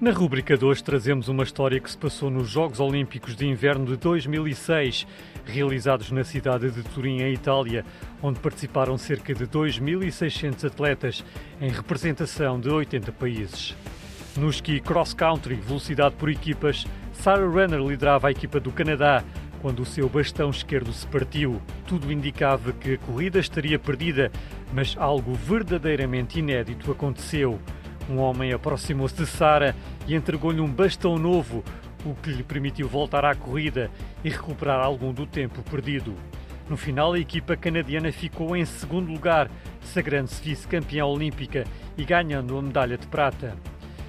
Na rúbrica de hoje trazemos uma história que se passou nos Jogos Olímpicos de Inverno de 2006, realizados na cidade de Turim, em Itália, onde participaram cerca de 2.600 atletas em representação de 80 países. No ski cross-country, velocidade por equipas, Sarah Runner liderava a equipa do Canadá quando o seu bastão esquerdo se partiu. Tudo indicava que a corrida estaria perdida, mas algo verdadeiramente inédito aconteceu. Um homem aproximou-se de Sara e entregou-lhe um bastão novo, o que lhe permitiu voltar à corrida e recuperar algum do tempo perdido. No final, a equipa canadiana ficou em segundo lugar, sagrando-se vice-campeã olímpica e ganhando a medalha de prata.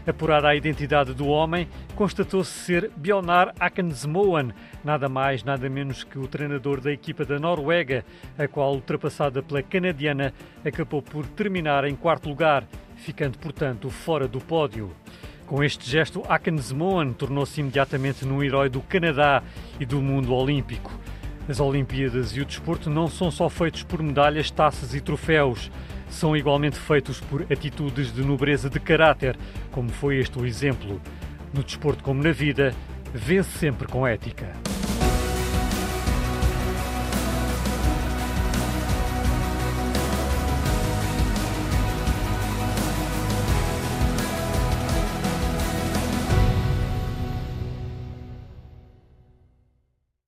Apurada a identidade do homem, constatou-se ser Bjornar Akensmoen, nada mais, nada menos que o treinador da equipa da Noruega, a qual, ultrapassada pela canadiana, acabou por terminar em quarto lugar, ficando, portanto, fora do pódio. Com este gesto, Akensmoen tornou-se imediatamente num herói do Canadá e do mundo olímpico. As Olimpíadas e o desporto não são só feitos por medalhas, taças e troféus são igualmente feitos por atitudes de nobreza de caráter, como foi este o exemplo. No desporto como na vida, vence sempre com ética.